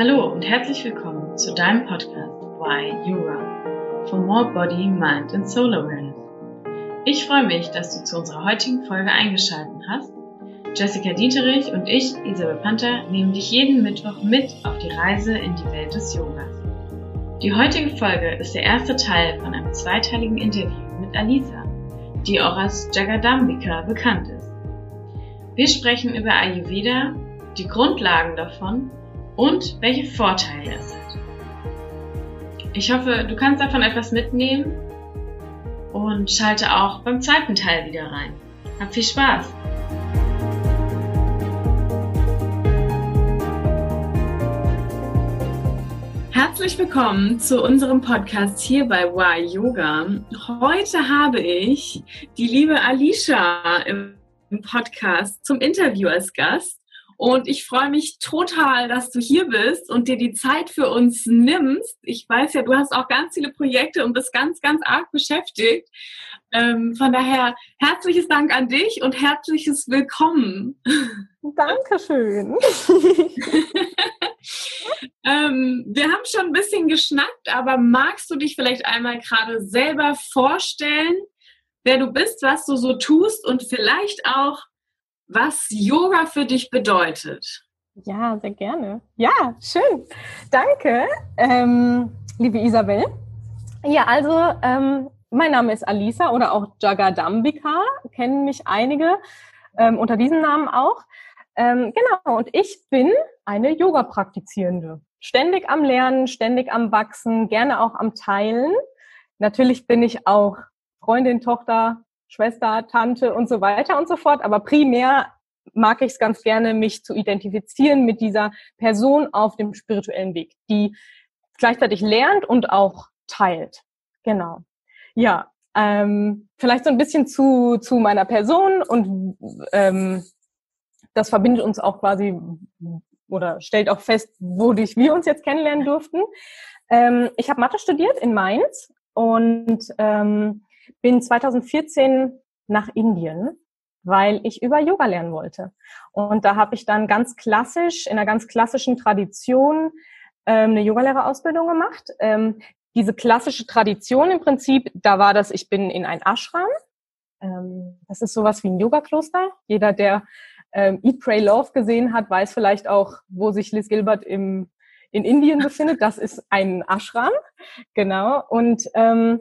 Hallo und herzlich willkommen zu deinem Podcast Why Yoga for More Body, Mind and Soul Awareness. Ich freue mich, dass du zu unserer heutigen Folge eingeschaltet hast. Jessica Dieterich und ich, Isabel Panther, nehmen dich jeden Mittwoch mit auf die Reise in die Welt des Yogas. Die heutige Folge ist der erste Teil von einem zweiteiligen Interview mit Alisa, die auch als Jagadambika bekannt ist. Wir sprechen über Ayurveda, die Grundlagen davon und welche Vorteile es hat. Ich hoffe, du kannst davon etwas mitnehmen und schalte auch beim zweiten Teil wieder rein. Hab viel Spaß! Herzlich willkommen zu unserem Podcast hier bei Why Yoga. Heute habe ich die liebe Alicia im Podcast zum Interview als Gast. Und ich freue mich total, dass du hier bist und dir die Zeit für uns nimmst. Ich weiß ja, du hast auch ganz viele Projekte und bist ganz, ganz arg beschäftigt. Ähm, von daher herzliches Dank an dich und herzliches Willkommen. Dankeschön. ähm, wir haben schon ein bisschen geschnackt, aber magst du dich vielleicht einmal gerade selber vorstellen, wer du bist, was du so tust und vielleicht auch, was Yoga für dich bedeutet. Ja, sehr gerne. Ja, schön. Danke, ähm, liebe Isabel. Ja, also ähm, mein Name ist Alisa oder auch Jagadambika, kennen mich einige ähm, unter diesem Namen auch. Ähm, genau, und ich bin eine Yoga-Praktizierende. Ständig am Lernen, ständig am Wachsen, gerne auch am Teilen. Natürlich bin ich auch Freundin, Tochter, Schwester, Tante und so weiter und so fort. Aber primär mag ich es ganz gerne, mich zu identifizieren mit dieser Person auf dem spirituellen Weg, die gleichzeitig lernt und auch teilt. Genau. Ja, ähm, vielleicht so ein bisschen zu, zu meiner Person und ähm, das verbindet uns auch quasi oder stellt auch fest, wodurch wir uns jetzt kennenlernen durften. Ähm, ich habe Mathe studiert in Mainz und ähm, bin 2014 nach Indien, weil ich über Yoga lernen wollte. Und da habe ich dann ganz klassisch, in einer ganz klassischen Tradition, ähm, eine Yogalehrerausbildung gemacht. Ähm, diese klassische Tradition im Prinzip, da war das, ich bin in ein Ashram. Ähm, das ist sowas wie ein Yoga-Kloster. Jeder, der ähm, Eat, Pray, Love gesehen hat, weiß vielleicht auch, wo sich Liz Gilbert im, in Indien befindet. Das ist ein Ashram. Genau. Und ähm,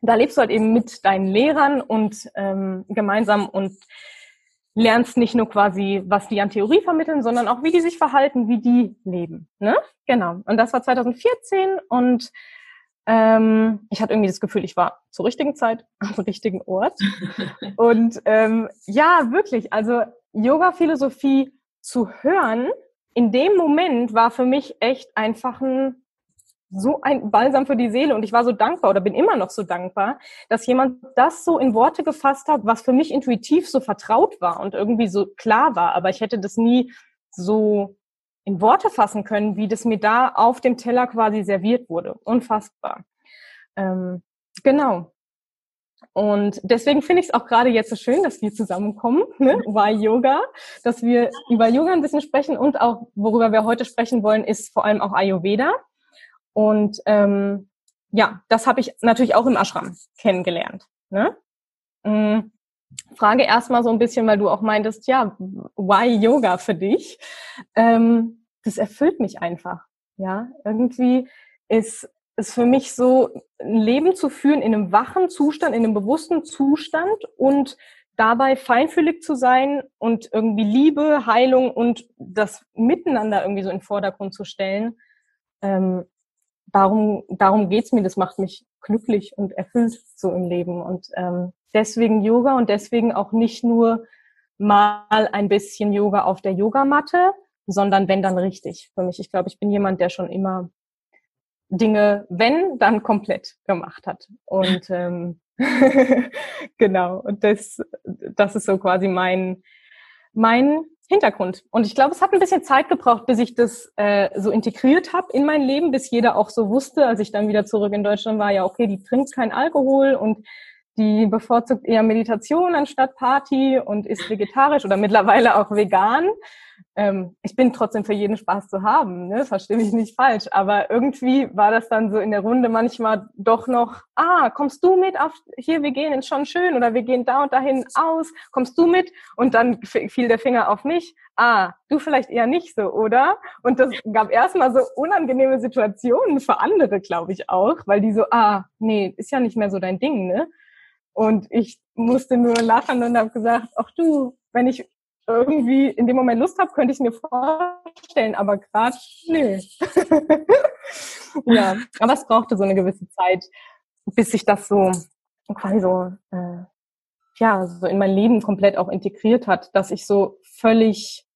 da lebst du halt eben mit deinen Lehrern und ähm, gemeinsam und lernst nicht nur quasi, was die an Theorie vermitteln, sondern auch, wie die sich verhalten, wie die leben. Ne? Genau. Und das war 2014 und ähm, ich hatte irgendwie das Gefühl, ich war zur richtigen Zeit am richtigen Ort. und ähm, ja, wirklich, also Yoga-Philosophie zu hören, in dem Moment war für mich echt einfach ein so ein Balsam für die Seele und ich war so dankbar oder bin immer noch so dankbar, dass jemand das so in Worte gefasst hat, was für mich intuitiv so vertraut war und irgendwie so klar war, aber ich hätte das nie so in Worte fassen können, wie das mir da auf dem Teller quasi serviert wurde. Unfassbar. Ähm, genau. Und deswegen finde ich es auch gerade jetzt so schön, dass wir zusammenkommen, ne? Why Yoga, dass wir über Yoga ein bisschen sprechen und auch, worüber wir heute sprechen wollen, ist vor allem auch Ayurveda. Und ähm, ja, das habe ich natürlich auch im Ashram kennengelernt. Ne? Mhm. Frage erstmal so ein bisschen, weil du auch meintest, ja, why Yoga für dich? Ähm, das erfüllt mich einfach. Ja, irgendwie ist es für mich so, ein Leben zu führen in einem wachen Zustand, in einem bewussten Zustand und dabei feinfühlig zu sein und irgendwie Liebe, Heilung und das Miteinander irgendwie so in den Vordergrund zu stellen, ähm, darum, darum geht's mir, das macht mich glücklich und erfüllt so im Leben. Und ähm, deswegen Yoga und deswegen auch nicht nur mal ein bisschen Yoga auf der Yogamatte, sondern wenn dann richtig für mich. Ich glaube, ich bin jemand, der schon immer Dinge, wenn, dann komplett gemacht hat. Und ähm, genau, und das, das ist so quasi mein, mein Hintergrund. Und ich glaube, es hat ein bisschen Zeit gebraucht, bis ich das äh, so integriert habe in mein Leben, bis jeder auch so wusste, als ich dann wieder zurück in Deutschland war, ja, okay, die trinkt kein Alkohol und die bevorzugt eher Meditation anstatt Party und ist vegetarisch oder mittlerweile auch vegan. ähm, ich bin trotzdem für jeden Spaß zu haben, ne? verstehe mich nicht falsch, aber irgendwie war das dann so in der Runde manchmal doch noch, ah, kommst du mit auf, hier, wir gehen in schon schön oder wir gehen da und dahin aus, kommst du mit? Und dann fiel der Finger auf mich, ah, du vielleicht eher nicht so, oder? Und das gab erstmal so unangenehme Situationen für andere, glaube ich auch, weil die so, ah, nee, ist ja nicht mehr so dein Ding, ne? Und ich musste nur lachen und habe gesagt, ach du, wenn ich irgendwie in dem Moment Lust habe, könnte ich mir vorstellen, aber gerade nö. ja, aber es brauchte so eine gewisse Zeit, bis sich das so quasi so äh, ja so in mein Leben komplett auch integriert hat, dass ich so völlig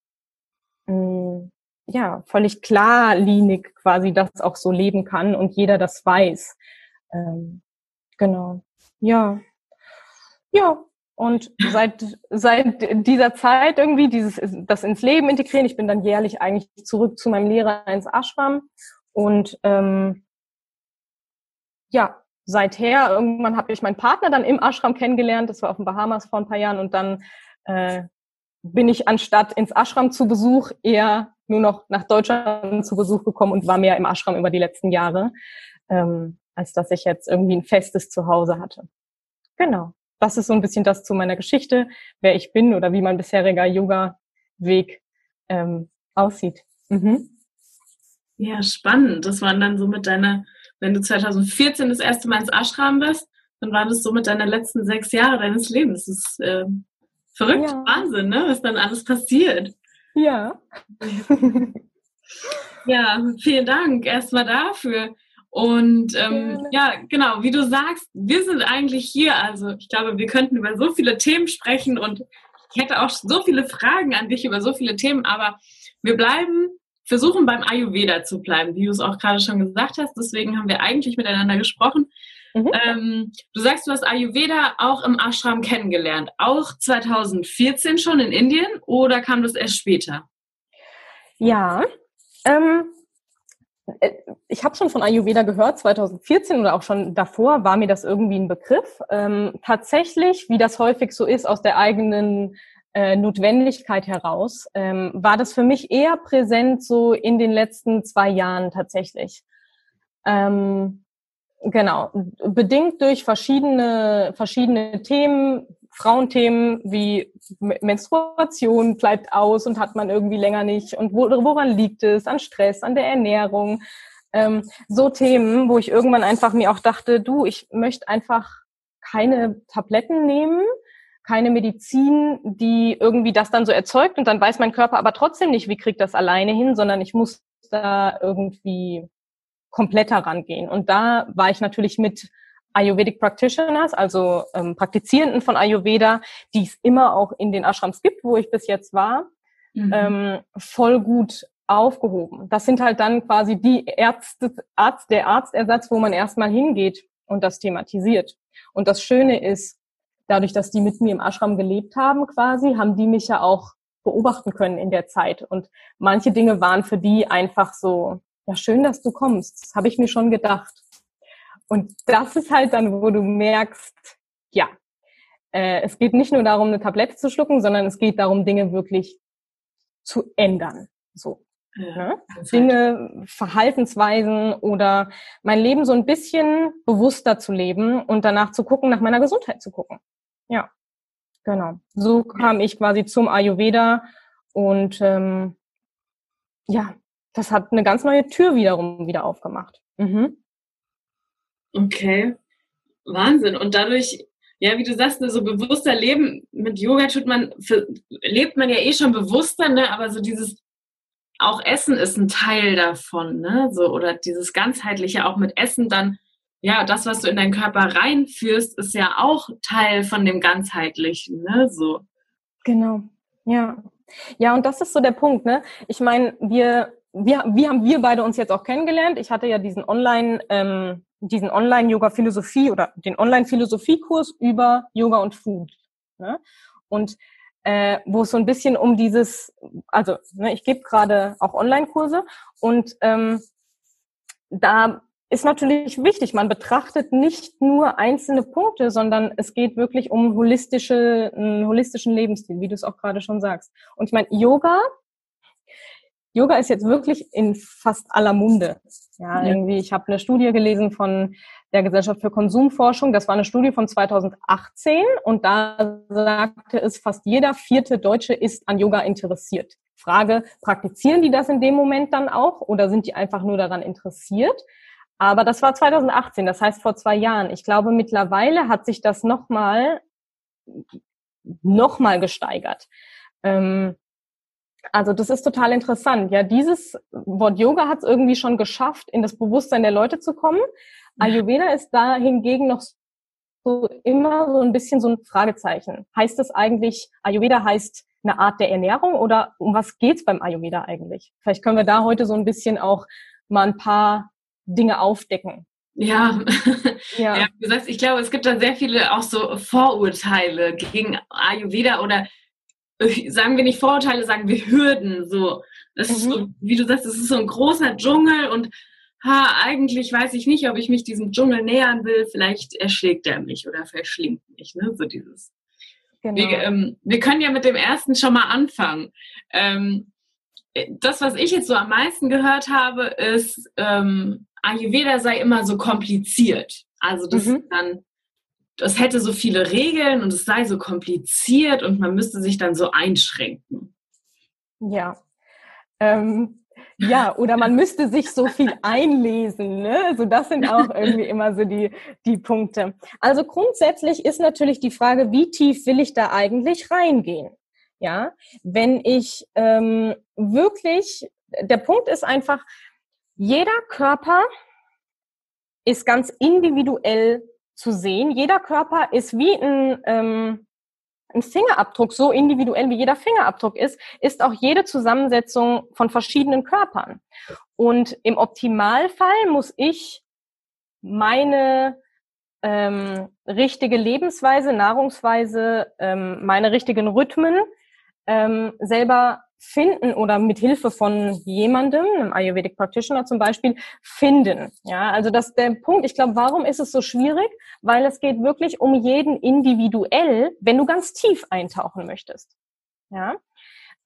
mh, mm, ja völlig klarlinig quasi das auch so leben kann und jeder das weiß. Ähm, genau. Ja. Ja, und seit, seit dieser Zeit irgendwie dieses, das ins Leben integrieren, ich bin dann jährlich eigentlich zurück zu meinem Lehrer ins Ashram und ähm, ja, seither irgendwann habe ich meinen Partner dann im Ashram kennengelernt, das war auf den Bahamas vor ein paar Jahren. Und dann äh, bin ich anstatt ins Ashram zu Besuch eher nur noch nach Deutschland zu Besuch gekommen und war mehr im Ashram über die letzten Jahre, ähm, als dass ich jetzt irgendwie ein festes Zuhause hatte. Genau das ist so ein bisschen das zu meiner Geschichte, wer ich bin oder wie mein bisheriger Yoga-Weg ähm, aussieht. Mhm. Ja, spannend. Das waren dann so mit deiner, wenn du 2014 das erste Mal ins Ashram bist, dann waren das so mit deiner letzten sechs Jahre deines Lebens. Das ist äh, verrückt, ja. Wahnsinn, ne? was dann alles passiert. Ja. ja, vielen Dank erstmal dafür. Und ähm, ja, genau, wie du sagst, wir sind eigentlich hier. Also ich glaube, wir könnten über so viele Themen sprechen und ich hätte auch so viele Fragen an dich über so viele Themen, aber wir bleiben, versuchen beim Ayurveda zu bleiben, wie du es auch gerade schon gesagt hast. Deswegen haben wir eigentlich miteinander gesprochen. Mhm. Ähm, du sagst, du hast Ayurveda auch im Ashram kennengelernt. Auch 2014 schon in Indien oder kam das erst später? Ja, ähm, äh, ich habe schon von Ayurveda gehört, 2014 oder auch schon davor war mir das irgendwie ein Begriff. Ähm, tatsächlich, wie das häufig so ist, aus der eigenen äh, Notwendigkeit heraus, ähm, war das für mich eher präsent so in den letzten zwei Jahren tatsächlich. Ähm, genau, bedingt durch verschiedene, verschiedene Themen, Frauenthemen wie Menstruation bleibt aus und hat man irgendwie länger nicht und woran liegt es? An Stress, an der Ernährung. Ähm, so Themen, wo ich irgendwann einfach mir auch dachte, du, ich möchte einfach keine Tabletten nehmen, keine Medizin, die irgendwie das dann so erzeugt und dann weiß mein Körper aber trotzdem nicht, wie kriegt das alleine hin, sondern ich muss da irgendwie kompletter rangehen. Und da war ich natürlich mit Ayurvedic Practitioners, also ähm, Praktizierenden von Ayurveda, die es immer auch in den Ashrams gibt, wo ich bis jetzt war, mhm. ähm, voll gut aufgehoben. Das sind halt dann quasi die Ärzte, Arzt, der Arztersatz, wo man erstmal hingeht und das thematisiert. Und das Schöne ist, dadurch, dass die mit mir im Ashram gelebt haben quasi, haben die mich ja auch beobachten können in der Zeit. Und manche Dinge waren für die einfach so, ja, schön, dass du kommst. Das habe ich mir schon gedacht. Und das ist halt dann, wo du merkst, ja, äh, es geht nicht nur darum, eine Tablette zu schlucken, sondern es geht darum, Dinge wirklich zu ändern. So. Ja, ne? Dinge, Verhaltensweisen oder mein Leben so ein bisschen bewusster zu leben und danach zu gucken, nach meiner Gesundheit zu gucken. Ja, genau. So kam ich quasi zum Ayurveda und ähm, ja, das hat eine ganz neue Tür wiederum wieder aufgemacht. Mhm. Okay. Wahnsinn. Und dadurch, ja, wie du sagst, ne, so bewusster Leben mit Yoga tut man, für, lebt man ja eh schon bewusster, ne? Aber so dieses auch Essen ist ein Teil davon, ne? So, oder dieses ganzheitliche auch mit Essen dann, ja, das, was du in deinen Körper reinführst, ist ja auch Teil von dem ganzheitlichen, ne? So. Genau. Ja. Ja, und das ist so der Punkt, ne? Ich meine, wir, wir, wie haben wir beide uns jetzt auch kennengelernt? Ich hatte ja diesen Online, ähm, diesen Online-Yoga-Philosophie oder den Online-Philosophiekurs über Yoga und Food. Ne? Und äh, wo es so ein bisschen um dieses, also ne, ich gebe gerade auch Online-Kurse und ähm, da ist natürlich wichtig, man betrachtet nicht nur einzelne Punkte, sondern es geht wirklich um holistische, einen holistischen Lebensstil, wie du es auch gerade schon sagst. Und ich meine, Yoga Yoga ist jetzt wirklich in fast aller Munde. Ja, ja. irgendwie, ich habe eine Studie gelesen von der Gesellschaft für Konsumforschung. Das war eine Studie von 2018 und da sagte es, fast jeder vierte Deutsche ist an Yoga interessiert. Frage, praktizieren die das in dem Moment dann auch oder sind die einfach nur daran interessiert? Aber das war 2018, das heißt vor zwei Jahren. Ich glaube, mittlerweile hat sich das nochmal noch mal gesteigert. Ähm, also das ist total interessant. Ja, dieses Wort Yoga hat es irgendwie schon geschafft, in das Bewusstsein der Leute zu kommen. Ayurveda ist da hingegen noch so immer so ein bisschen so ein Fragezeichen. Heißt das eigentlich, Ayurveda heißt eine Art der Ernährung oder um was geht's beim Ayurveda eigentlich? Vielleicht können wir da heute so ein bisschen auch mal ein paar Dinge aufdecken. Ja. ja. ja, du sagst, ich glaube, es gibt da sehr viele auch so Vorurteile gegen Ayurveda oder sagen wir nicht Vorurteile, sagen wir Hürden. So, das mhm. ist so, wie du sagst, es ist so ein großer Dschungel und ha, eigentlich weiß ich nicht, ob ich mich diesem Dschungel nähern will. Vielleicht erschlägt er mich oder verschlingt mich. Ne? So dieses. Genau. Wir, ähm, wir können ja mit dem ersten schon mal anfangen. Ähm, das, was ich jetzt so am meisten gehört habe, ist, ähm, Ayurveda sei immer so kompliziert. Also das mhm. dann, das hätte so viele Regeln und es sei so kompliziert und man müsste sich dann so einschränken. Ja. Ähm, ja, oder man müsste sich so viel einlesen. Ne? Also das sind auch irgendwie immer so die, die Punkte. Also grundsätzlich ist natürlich die Frage, wie tief will ich da eigentlich reingehen? Ja, wenn ich ähm, wirklich, der Punkt ist einfach, jeder Körper ist ganz individuell zu sehen. Jeder Körper ist wie ein, ähm, ein Fingerabdruck, so individuell wie jeder Fingerabdruck ist, ist auch jede Zusammensetzung von verschiedenen Körpern. Und im Optimalfall muss ich meine ähm, richtige Lebensweise, Nahrungsweise, ähm, meine richtigen Rhythmen ähm, selber finden oder mit Hilfe von jemandem, einem Ayurvedic Practitioner zum Beispiel, finden. Ja, also das der Punkt. Ich glaube, warum ist es so schwierig? Weil es geht wirklich um jeden individuell, wenn du ganz tief eintauchen möchtest. Ja,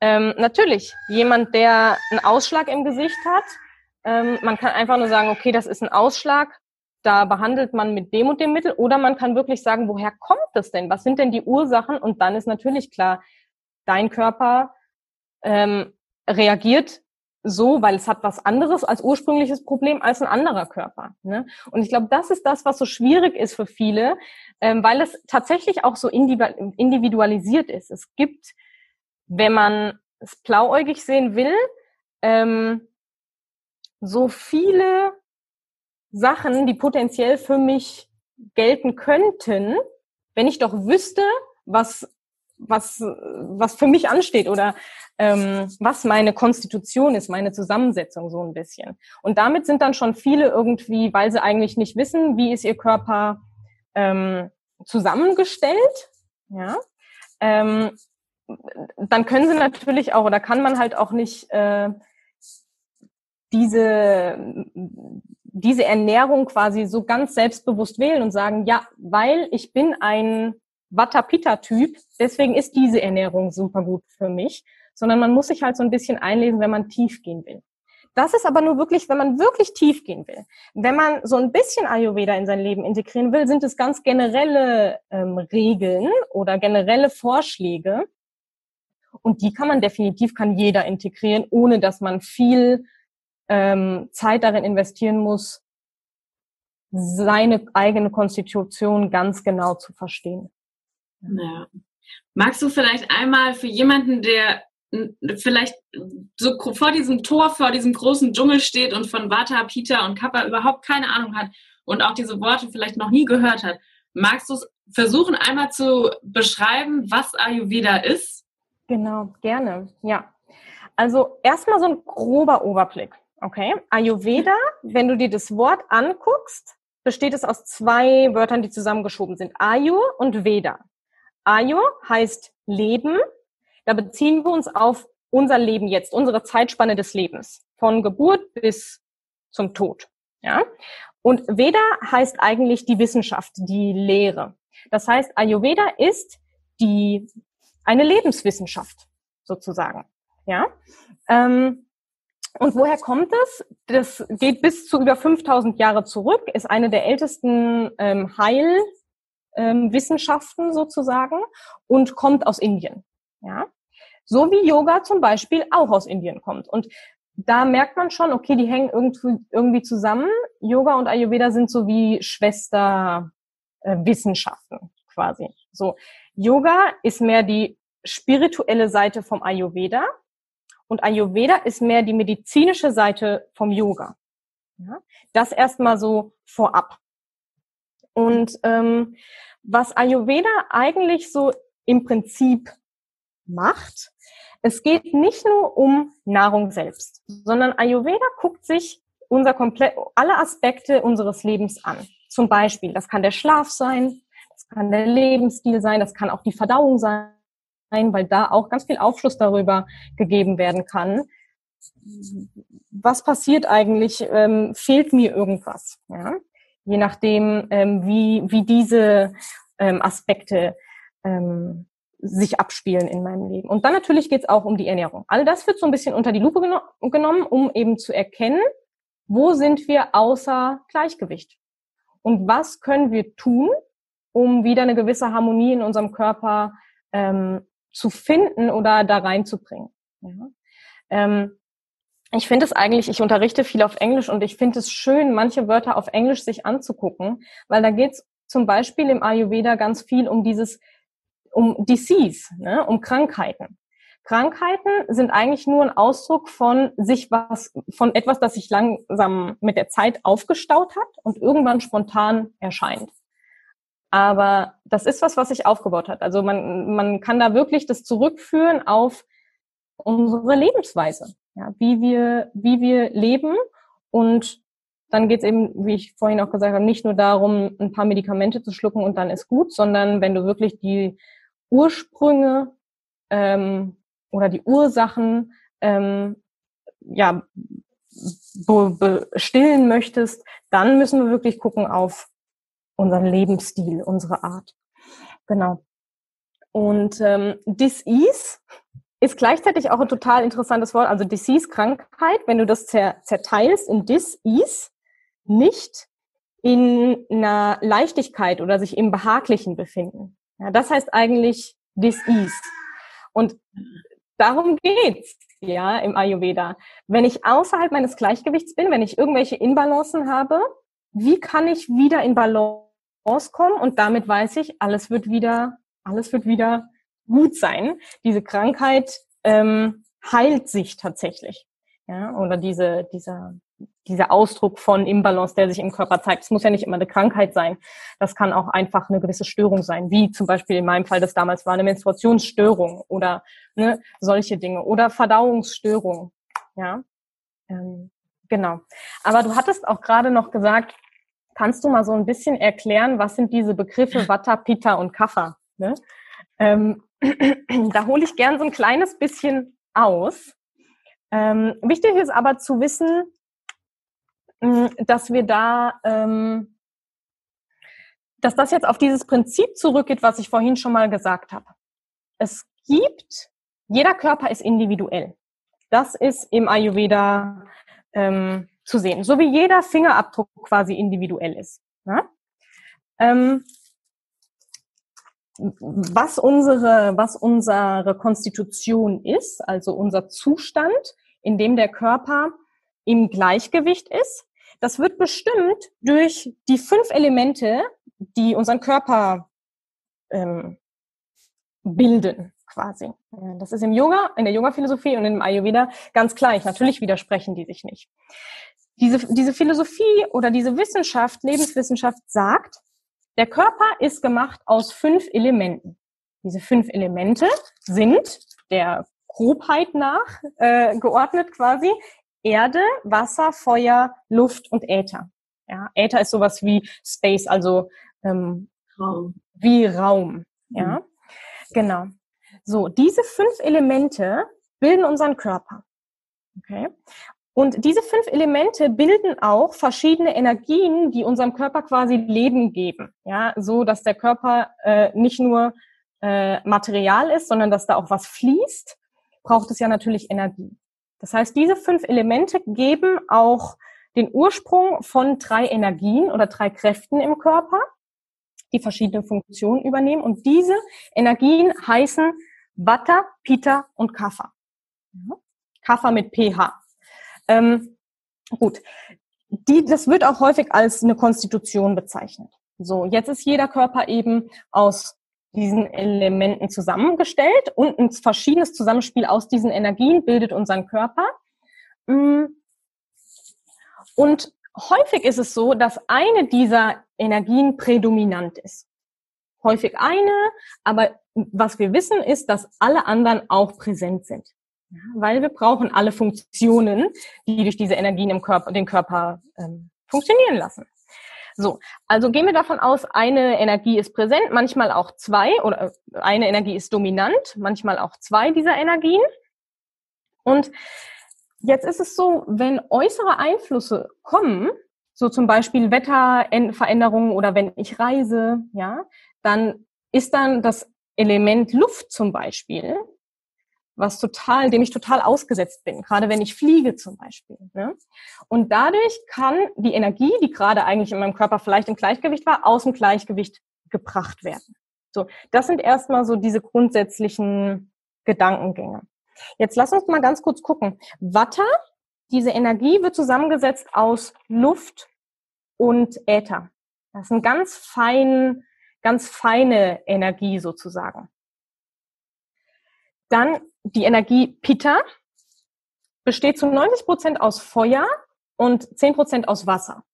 ähm, natürlich jemand, der einen Ausschlag im Gesicht hat. Ähm, man kann einfach nur sagen, okay, das ist ein Ausschlag. Da behandelt man mit dem und dem Mittel. Oder man kann wirklich sagen, woher kommt das denn? Was sind denn die Ursachen? Und dann ist natürlich klar, dein Körper ähm, reagiert so, weil es hat was anderes als ursprüngliches Problem als ein anderer Körper. Ne? Und ich glaube, das ist das, was so schwierig ist für viele, ähm, weil es tatsächlich auch so individualisiert ist. Es gibt, wenn man es blauäugig sehen will, ähm, so viele Sachen, die potenziell für mich gelten könnten, wenn ich doch wüsste, was was, was für mich ansteht oder ähm, was meine Konstitution ist, meine Zusammensetzung so ein bisschen. Und damit sind dann schon viele irgendwie, weil sie eigentlich nicht wissen, wie ist ihr Körper ähm, zusammengestellt, ja, ähm, dann können sie natürlich auch oder kann man halt auch nicht äh, diese diese Ernährung quasi so ganz selbstbewusst wählen und sagen, ja, weil ich bin ein Vata-Pitta-Typ, deswegen ist diese Ernährung super gut für mich, sondern man muss sich halt so ein bisschen einlesen, wenn man tief gehen will. Das ist aber nur wirklich, wenn man wirklich tief gehen will. Wenn man so ein bisschen Ayurveda in sein Leben integrieren will, sind es ganz generelle ähm, Regeln oder generelle Vorschläge. Und die kann man definitiv, kann jeder integrieren, ohne dass man viel ähm, Zeit darin investieren muss, seine eigene Konstitution ganz genau zu verstehen. Ja. Magst du vielleicht einmal für jemanden, der vielleicht so vor diesem Tor, vor diesem großen Dschungel steht und von Vata, Pita und Kappa überhaupt keine Ahnung hat und auch diese Worte vielleicht noch nie gehört hat, magst du es versuchen einmal zu beschreiben, was Ayurveda ist? Genau, gerne, ja. Also erstmal so ein grober Überblick, okay? Ayurveda, wenn du dir das Wort anguckst, besteht es aus zwei Wörtern, die zusammengeschoben sind. Ayur und Veda. Ayo heißt Leben. Da beziehen wir uns auf unser Leben jetzt, unsere Zeitspanne des Lebens, von Geburt bis zum Tod. Ja? Und Veda heißt eigentlich die Wissenschaft, die Lehre. Das heißt, Ayurveda ist die, eine Lebenswissenschaft sozusagen. Ja? Ähm, Und woher kommt das? Das geht bis zu über 5000 Jahre zurück, ist eine der ältesten ähm, Heilwissenschaften ähm, sozusagen und kommt aus Indien. Ja? So wie Yoga zum Beispiel auch aus Indien kommt. Und da merkt man schon, okay, die hängen irgendwie, irgendwie zusammen. Yoga und Ayurveda sind so wie Schwesterwissenschaften äh, quasi. So, Yoga ist mehr die spirituelle Seite vom Ayurveda und Ayurveda ist mehr die medizinische Seite vom Yoga. Ja? Das erstmal so vorab. Und ähm, was Ayurveda eigentlich so im Prinzip macht, es geht nicht nur um Nahrung selbst, sondern Ayurveda guckt sich unser komplett, alle Aspekte unseres Lebens an. Zum Beispiel, das kann der Schlaf sein, das kann der Lebensstil sein, das kann auch die Verdauung sein, weil da auch ganz viel Aufschluss darüber gegeben werden kann. Was passiert eigentlich? Ähm, fehlt mir irgendwas? Ja? Je nachdem, ähm, wie, wie diese ähm, Aspekte ähm, sich abspielen in meinem Leben. Und dann natürlich geht es auch um die Ernährung. All das wird so ein bisschen unter die Lupe geno genommen, um eben zu erkennen, wo sind wir außer Gleichgewicht? Und was können wir tun, um wieder eine gewisse Harmonie in unserem Körper ähm, zu finden oder da reinzubringen? Ja. Ähm, ich finde es eigentlich, ich unterrichte viel auf Englisch und ich finde es schön, manche Wörter auf Englisch sich anzugucken, weil da geht es zum Beispiel im Ayurveda ganz viel um dieses um Disease, ne, um Krankheiten. Krankheiten sind eigentlich nur ein Ausdruck von sich was, von etwas, das sich langsam mit der Zeit aufgestaut hat und irgendwann spontan erscheint. Aber das ist was, was sich aufgebaut hat. Also man, man kann da wirklich das zurückführen auf unsere Lebensweise, ja, wie wir, wie wir leben und dann geht es eben, wie ich vorhin auch gesagt habe, nicht nur darum, ein paar Medikamente zu schlucken und dann ist gut, sondern wenn du wirklich die Ursprünge ähm, oder die Ursachen ähm, ja, stillen möchtest, dann müssen wir wirklich gucken auf unseren Lebensstil, unsere Art. Genau. Und ähm, Disease ist gleichzeitig auch ein total interessantes Wort. Also Disease, Krankheit, wenn du das zer zerteilst in Disease, nicht in einer Leichtigkeit oder sich im Behaglichen befinden. Ja, das heißt eigentlich Dis-Ease. Und darum geht's ja im Ayurveda. Wenn ich außerhalb meines Gleichgewichts bin, wenn ich irgendwelche Inbalancen habe, wie kann ich wieder in Balance kommen? Und damit weiß ich, alles wird wieder, alles wird wieder gut sein. Diese Krankheit ähm, heilt sich tatsächlich. Ja, oder diese, dieser, dieser Ausdruck von Imbalance, der sich im Körper zeigt. Es muss ja nicht immer eine Krankheit sein. Das kann auch einfach eine gewisse Störung sein, wie zum Beispiel in meinem Fall das damals war eine Menstruationsstörung oder ne, solche Dinge oder Verdauungsstörung. Ja, ähm, genau. Aber du hattest auch gerade noch gesagt, kannst du mal so ein bisschen erklären, was sind diese Begriffe Vata, Pitta und Kapha? Ne? Ähm, da hole ich gern so ein kleines bisschen aus. Ähm, wichtig ist aber zu wissen, Mm, dass wir da, ähm, dass das jetzt auf dieses Prinzip zurückgeht, was ich vorhin schon mal gesagt habe. Es gibt, jeder Körper ist individuell. Das ist im Ayurveda ähm, zu sehen, so wie jeder Fingerabdruck quasi individuell ist. Ja? Ähm, was unsere, was unsere Konstitution ist, also unser Zustand, in dem der Körper im Gleichgewicht ist, das wird bestimmt durch die fünf Elemente, die unseren Körper ähm, bilden, quasi. Das ist im Yoga, in der Yoga-Philosophie und im Ayurveda ganz gleich. Natürlich widersprechen die sich nicht. Diese, diese Philosophie oder diese Wissenschaft, Lebenswissenschaft sagt, der Körper ist gemacht aus fünf Elementen. Diese fünf Elemente sind der Grobheit nach äh, geordnet quasi Erde, Wasser, Feuer, Luft und Äther. Ja, Äther ist sowas wie Space, also ähm, Raum. wie Raum. Ja, mhm. genau. So, diese fünf Elemente bilden unseren Körper. Okay. Und diese fünf Elemente bilden auch verschiedene Energien, die unserem Körper quasi Leben geben. Ja, so dass der Körper äh, nicht nur äh, Material ist, sondern dass da auch was fließt, braucht es ja natürlich Energie. Das heißt, diese fünf Elemente geben auch den Ursprung von drei Energien oder drei Kräften im Körper, die verschiedene Funktionen übernehmen. Und diese Energien heißen Vata, Pitta und Kapha. Kapha mit pH. Ähm, gut. Die, das wird auch häufig als eine Konstitution bezeichnet. So, jetzt ist jeder Körper eben aus diesen Elementen zusammengestellt und ein verschiedenes Zusammenspiel aus diesen Energien bildet unseren Körper. Mm. Und häufig ist es so, dass eine dieser Energien prädominant ist. Häufig eine, aber was wir wissen ist, dass alle anderen auch präsent sind. Weil wir brauchen alle Funktionen, die durch diese Energien im Körper, den Körper ähm, funktionieren lassen. So, also gehen wir davon aus, eine Energie ist präsent, manchmal auch zwei oder eine Energie ist dominant, manchmal auch zwei dieser Energien. Und jetzt ist es so, wenn äußere Einflüsse kommen, so zum Beispiel Wetterveränderungen oder wenn ich reise, ja, dann ist dann das Element Luft zum Beispiel was total, dem ich total ausgesetzt bin, gerade wenn ich fliege zum Beispiel. Ne? Und dadurch kann die Energie, die gerade eigentlich in meinem Körper vielleicht im Gleichgewicht war, aus dem Gleichgewicht gebracht werden. So, das sind erstmal so diese grundsätzlichen Gedankengänge. Jetzt lass uns mal ganz kurz gucken. Watter, diese Energie wird zusammengesetzt aus Luft und Äther. Das ist eine ganz fein, ganz feine Energie sozusagen. Dann die Energie Pitta besteht zu 90 Prozent aus Feuer und 10 Prozent aus Wasser.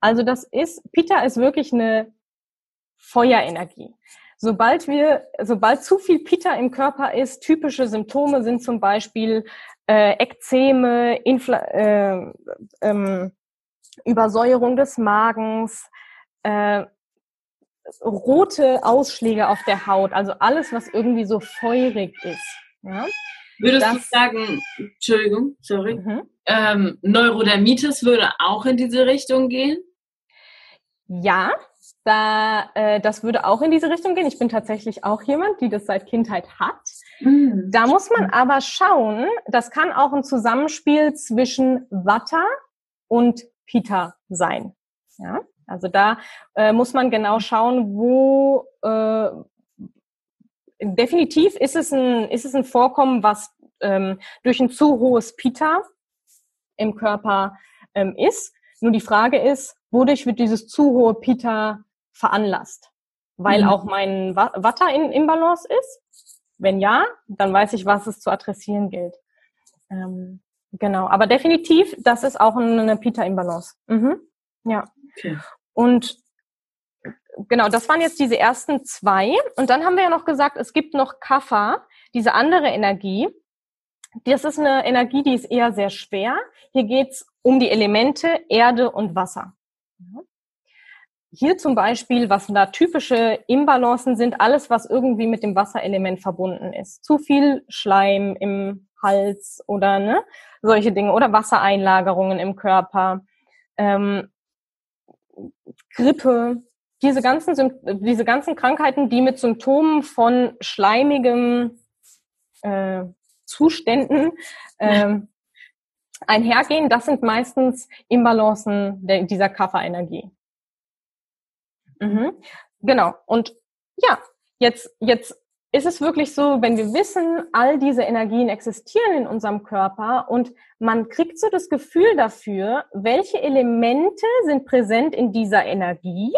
Also das ist, Pitta ist wirklich eine Feuerenergie. Sobald wir, sobald zu viel Pitta im Körper ist, typische Symptome sind zum Beispiel äh, Ekzeme, Infla äh, ähm, Übersäuerung des Magens, äh, rote Ausschläge auf der Haut, also alles, was irgendwie so feurig ist. Ja? Würdest das, du sagen, Entschuldigung, sorry, mhm. ähm, Neurodermitis würde auch in diese Richtung gehen? Ja, da, äh, das würde auch in diese Richtung gehen. Ich bin tatsächlich auch jemand, die das seit Kindheit hat. Mhm. Da muss man aber schauen, das kann auch ein Zusammenspiel zwischen Vata und Pita sein. Ja? Also da äh, muss man genau schauen, wo, äh, definitiv ist es ein, ist es ein Vorkommen, was ähm, durch ein zu hohes Pita im Körper ähm, ist. Nur die Frage ist, wodurch wird dieses zu hohe Pita veranlasst? Weil mhm. auch mein Watter in Imbalance ist? Wenn ja, dann weiß ich, was es zu adressieren gilt. Ähm, genau, aber definitiv, das ist auch eine Pita-Imbalance. Mhm. Ja. Okay. Und genau, das waren jetzt diese ersten zwei. Und dann haben wir ja noch gesagt, es gibt noch Kapha, diese andere Energie. Das ist eine Energie, die ist eher sehr schwer. Hier geht's um die Elemente Erde und Wasser. Hier zum Beispiel, was da typische Imbalancen sind, alles, was irgendwie mit dem Wasserelement verbunden ist. Zu viel Schleim im Hals oder ne, solche Dinge oder Wassereinlagerungen im Körper, ähm, Grippe, diese ganzen, diese ganzen Krankheiten, die mit Symptomen von schleimigem äh, Zuständen äh, einhergehen, das sind meistens Imbalancen der, dieser Kafferenergie. Mhm. Genau. Und ja, jetzt, jetzt ist es wirklich so, wenn wir wissen, all diese Energien existieren in unserem Körper und man kriegt so das Gefühl dafür, welche Elemente sind präsent in dieser Energie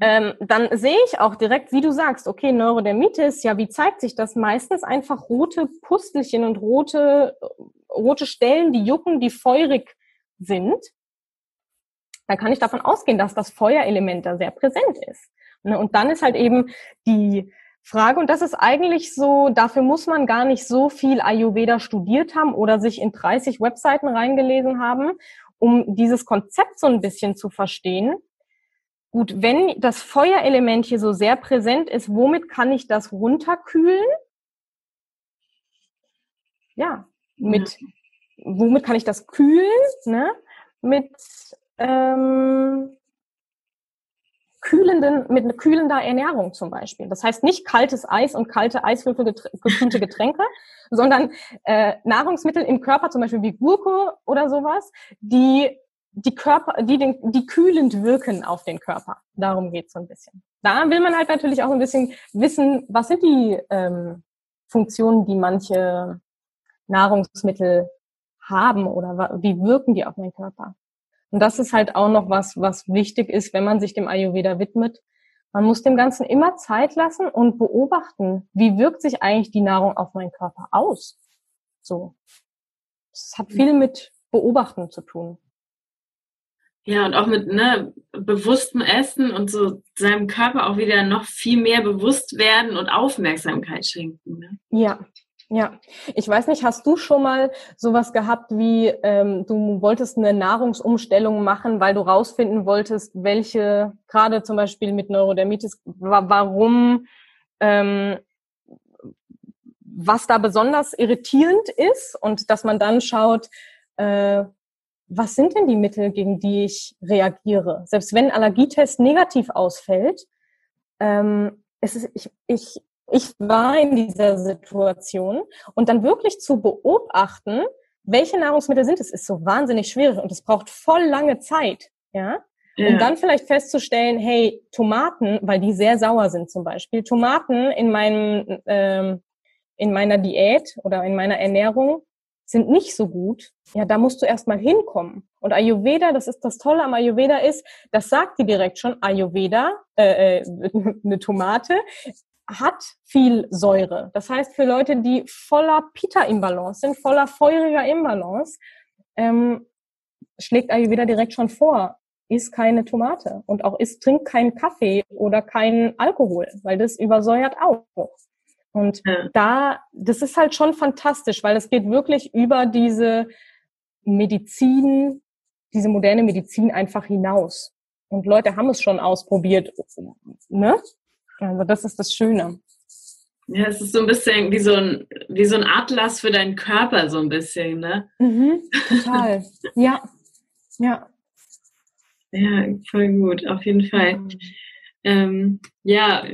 ähm, dann sehe ich auch direkt, wie du sagst, okay, Neurodermitis, ja, wie zeigt sich das? Meistens einfach rote Pustelchen und rote, rote Stellen, die jucken, die feurig sind. Dann kann ich davon ausgehen, dass das Feuerelement da sehr präsent ist. Ne, und dann ist halt eben die Frage, und das ist eigentlich so, dafür muss man gar nicht so viel Ayurveda studiert haben oder sich in 30 Webseiten reingelesen haben, um dieses Konzept so ein bisschen zu verstehen Gut, wenn das Feuerelement hier so sehr präsent ist, womit kann ich das runterkühlen? Ja, mit, womit kann ich das kühlen? Ne? Mit ähm, kühlenden, mit kühlender Ernährung zum Beispiel. Das heißt nicht kaltes Eis und kalte Eiswürfel gekühlte Getränke, sondern äh, Nahrungsmittel im Körper, zum Beispiel wie Gurke oder sowas, die die Körper, die den, die kühlend wirken auf den Körper. Darum geht's so ein bisschen. Da will man halt natürlich auch ein bisschen wissen, was sind die ähm, Funktionen, die manche Nahrungsmittel haben oder wie wirken die auf meinen Körper. Und das ist halt auch noch was, was wichtig ist, wenn man sich dem Ayurveda widmet. Man muss dem Ganzen immer Zeit lassen und beobachten, wie wirkt sich eigentlich die Nahrung auf meinen Körper aus. So. Das hat viel mit Beobachten zu tun. Ja, und auch mit ne, bewusstem Essen und so seinem Körper auch wieder noch viel mehr bewusst werden und Aufmerksamkeit schenken. Ne? Ja, ja, ich weiß nicht, hast du schon mal sowas gehabt wie, ähm, du wolltest eine Nahrungsumstellung machen, weil du rausfinden wolltest, welche, gerade zum Beispiel mit Neurodermitis, warum, ähm, was da besonders irritierend ist und dass man dann schaut, äh, was sind denn die Mittel, gegen die ich reagiere? Selbst wenn ein Allergietest negativ ausfällt, ähm, es ist, ich, ich ich war in dieser Situation und dann wirklich zu beobachten, welche Nahrungsmittel sind es, ist so wahnsinnig schwierig und es braucht voll lange Zeit, ja. ja. Um dann vielleicht festzustellen, hey, Tomaten, weil die sehr sauer sind zum Beispiel, Tomaten in meinem ähm, in meiner Diät oder in meiner Ernährung sind nicht so gut, ja, da musst du erstmal hinkommen. Und Ayurveda, das ist das Tolle am Ayurveda ist, das sagt dir direkt schon, Ayurveda, äh, äh, eine Tomate hat viel Säure. Das heißt, für Leute, die voller Pita-Imbalance sind, voller feuriger Imbalance, ähm, schlägt Ayurveda direkt schon vor, isst keine Tomate und auch isst, trink keinen Kaffee oder keinen Alkohol, weil das übersäuert auch. Und ja. da, das ist halt schon fantastisch, weil es geht wirklich über diese Medizin, diese moderne Medizin einfach hinaus. Und Leute haben es schon ausprobiert, ne? Also das ist das Schöne. Ja, es ist so ein bisschen wie so ein, wie so ein Atlas für deinen Körper, so ein bisschen, ne? Mhm, total. ja. Ja. Ja, voll gut, auf jeden Fall. Mhm. Ähm, ja,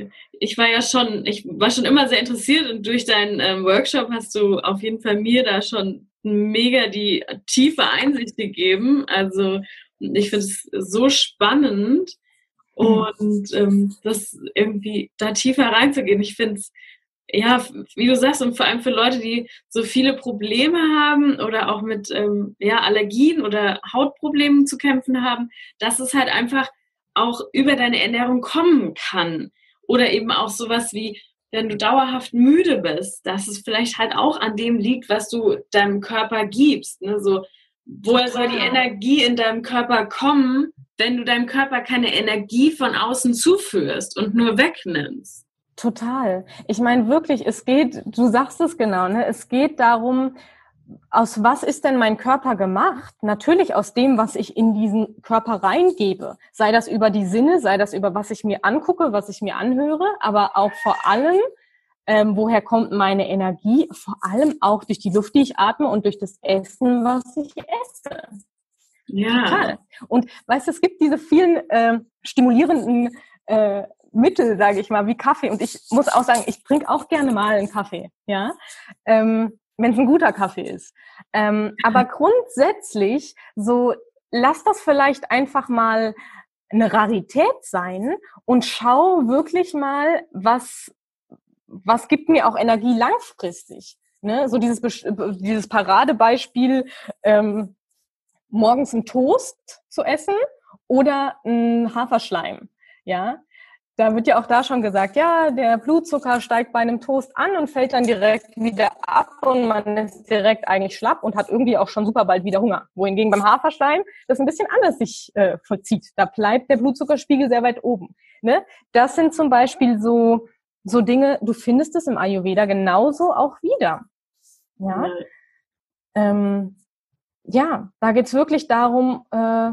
ich war ja schon, ich war schon immer sehr interessiert und durch deinen ähm, Workshop hast du auf jeden Fall mir da schon mega die tiefe Einsicht gegeben. Also ich finde es so spannend. Und ähm, das irgendwie da tiefer reinzugehen. Ich finde es, ja, wie du sagst, und vor allem für Leute, die so viele Probleme haben oder auch mit ähm, ja, Allergien oder Hautproblemen zu kämpfen haben, dass es halt einfach auch über deine Ernährung kommen kann. Oder eben auch sowas wie, wenn du dauerhaft müde bist, dass es vielleicht halt auch an dem liegt, was du deinem Körper gibst. Ne? So, woher soll die Energie in deinem Körper kommen, wenn du deinem Körper keine Energie von außen zuführst und nur wegnimmst. Total. Ich meine wirklich, es geht, du sagst es genau, ne? Es geht darum, aus was ist denn mein Körper gemacht? Natürlich aus dem, was ich in diesen Körper reingebe. Sei das über die Sinne, sei das über was ich mir angucke, was ich mir anhöre, aber auch vor allem, ähm, woher kommt meine Energie? Vor allem auch durch die Luft, die ich atme und durch das Essen, was ich esse. Ja. Total. Und weißt du, es gibt diese vielen äh, stimulierenden äh, Mittel, sage ich mal, wie Kaffee. Und ich muss auch sagen, ich trinke auch gerne mal einen Kaffee, ja, ähm, wenn es ein guter Kaffee ist. Ähm, aber grundsätzlich, so lass das vielleicht einfach mal eine Rarität sein und schau wirklich mal, was was gibt mir auch Energie langfristig. Ne? So dieses dieses Paradebeispiel. Ähm, morgens einen Toast zu essen oder einen Haferschleim. Ja, da wird ja auch da schon gesagt, ja, der Blutzucker steigt bei einem Toast an und fällt dann direkt wieder ab und man ist direkt eigentlich schlapp und hat irgendwie auch schon super bald wieder Hunger. Wohingegen beim Haferschleim das ein bisschen anders sich äh, vollzieht. Da bleibt der Blutzuckerspiegel sehr weit oben. Ne? Das sind zum Beispiel so, so Dinge, du findest es im Ayurveda genauso auch wieder. Ja. Ähm, ja, da geht's wirklich darum, äh,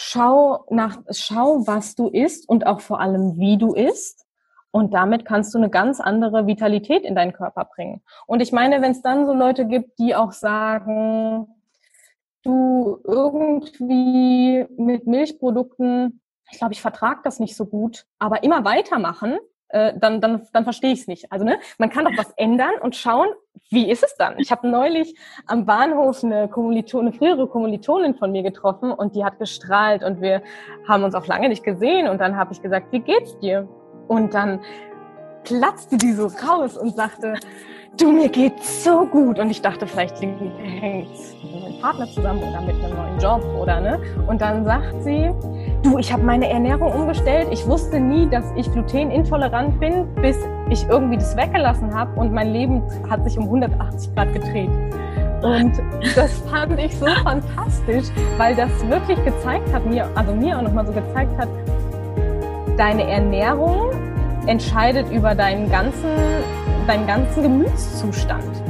schau nach, schau, was du isst und auch vor allem, wie du isst. Und damit kannst du eine ganz andere Vitalität in deinen Körper bringen. Und ich meine, wenn es dann so Leute gibt, die auch sagen, du irgendwie mit Milchprodukten ich glaube, ich vertrage das nicht so gut, aber immer weitermachen, äh, dann, dann, dann verstehe ich es nicht. Also ne, man kann doch was ändern und schauen, wie ist es dann? Ich habe neulich am Bahnhof eine Kommilitone, eine frühere Kommilitonin von mir getroffen und die hat gestrahlt und wir haben uns auch lange nicht gesehen und dann habe ich gesagt, wie geht's dir? Und dann platzte die so raus und sagte, du, mir geht's so gut. Und ich dachte, vielleicht hängt mit meinem Partner zusammen oder mit einem neuen Job oder ne. Und dann sagt sie, du, ich habe meine Ernährung umgestellt. Ich wusste nie, dass ich glutenintolerant bin, bis ich irgendwie das weggelassen habe und mein Leben hat sich um 180 Grad gedreht. Und das fand ich so fantastisch, weil das wirklich gezeigt hat, mir, also mir auch nochmal so gezeigt hat, deine Ernährung entscheidet über deinen ganzen, deinen ganzen Gemütszustand.